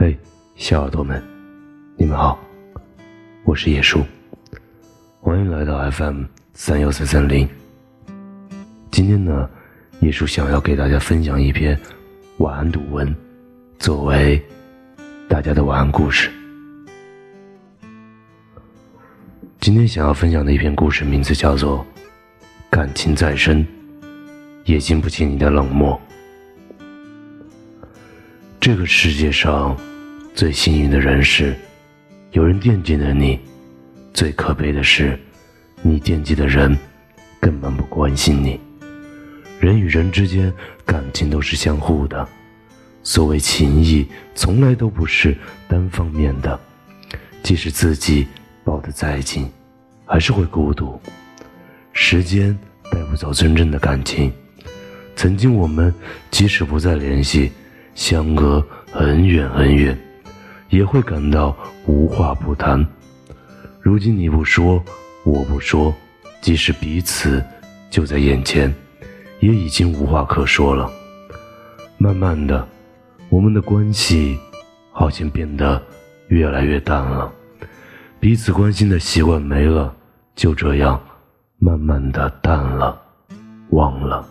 嘿，小耳朵们，你们好，我是叶叔，欢迎来到 FM 三幺三三零。今天呢，叶叔想要给大家分享一篇晚安读文，作为大家的晚安故事。今天想要分享的一篇故事，名字叫做《感情再深，也经不起你的冷漠》。这个世界上，最幸运的人是，有人惦记着你；最可悲的是，你惦记的人根本不关心你。人与人之间感情都是相互的，所谓情谊，从来都不是单方面的。即使自己抱得再紧，还是会孤独。时间带不走真正的感情。曾经我们即使不再联系。相隔很远很远，也会感到无话不谈。如今你不说，我不说，即使彼此就在眼前，也已经无话可说了。慢慢的，我们的关系好像变得越来越淡了，彼此关心的习惯没了，就这样慢慢的淡了，忘了。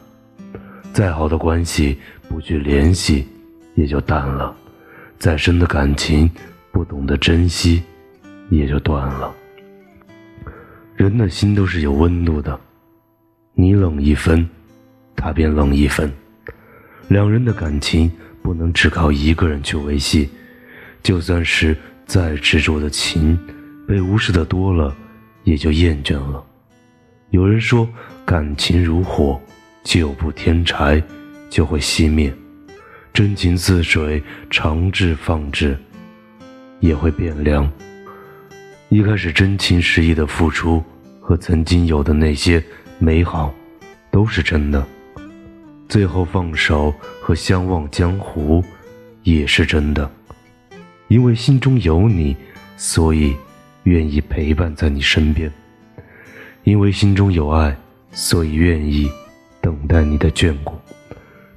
再好的关系，不去联系。也就淡了，再深的感情，不懂得珍惜，也就断了。人的心都是有温度的，你冷一分，他便冷一分。两人的感情不能只靠一个人去维系，就算是再执着的情，被无视的多了，也就厌倦了。有人说，感情如火，久不添柴，就会熄灭。真情似水，长治放置，也会变凉。一开始真情实意的付出和曾经有的那些美好，都是真的。最后放手和相忘江湖，也是真的。因为心中有你，所以愿意陪伴在你身边；因为心中有爱，所以愿意等待你的眷顾。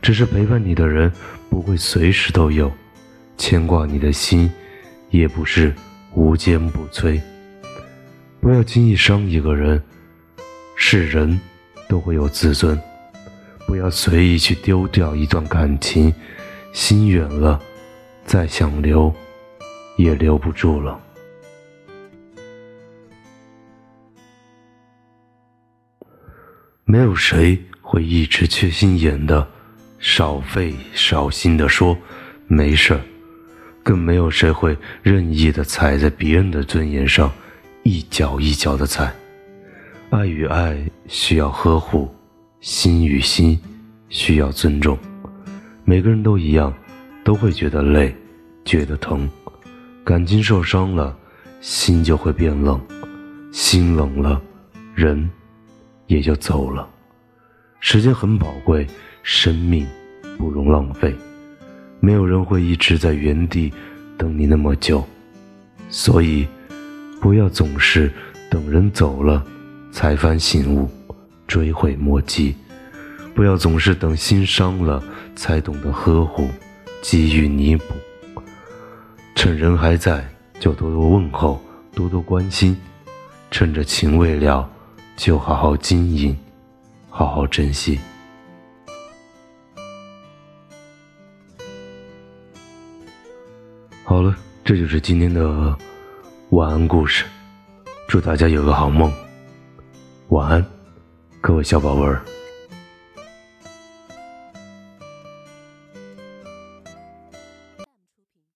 只是陪伴你的人不会随时都有，牵挂你的心也不是无坚不摧。不要轻易伤一个人，是人都会有自尊，不要随意去丢掉一段感情，心远了，再想留也留不住了。没有谁会一直缺心眼的。少费少心的说，没事儿，更没有谁会任意的踩在别人的尊严上，一脚一脚的踩。爱与爱需要呵护，心与心需要尊重。每个人都一样，都会觉得累，觉得疼。感情受伤了，心就会变冷，心冷了，人也就走了。时间很宝贵。生命不容浪费，没有人会一直在原地等你那么久，所以不要总是等人走了才幡醒悟，追悔莫及；不要总是等心伤了才懂得呵护，给予弥补。趁人还在，就多多问候，多多关心；趁着情未了，就好好经营，好好珍惜。好了，这就是今天的晚安故事。祝大家有个好梦，晚安，各位小宝贝儿。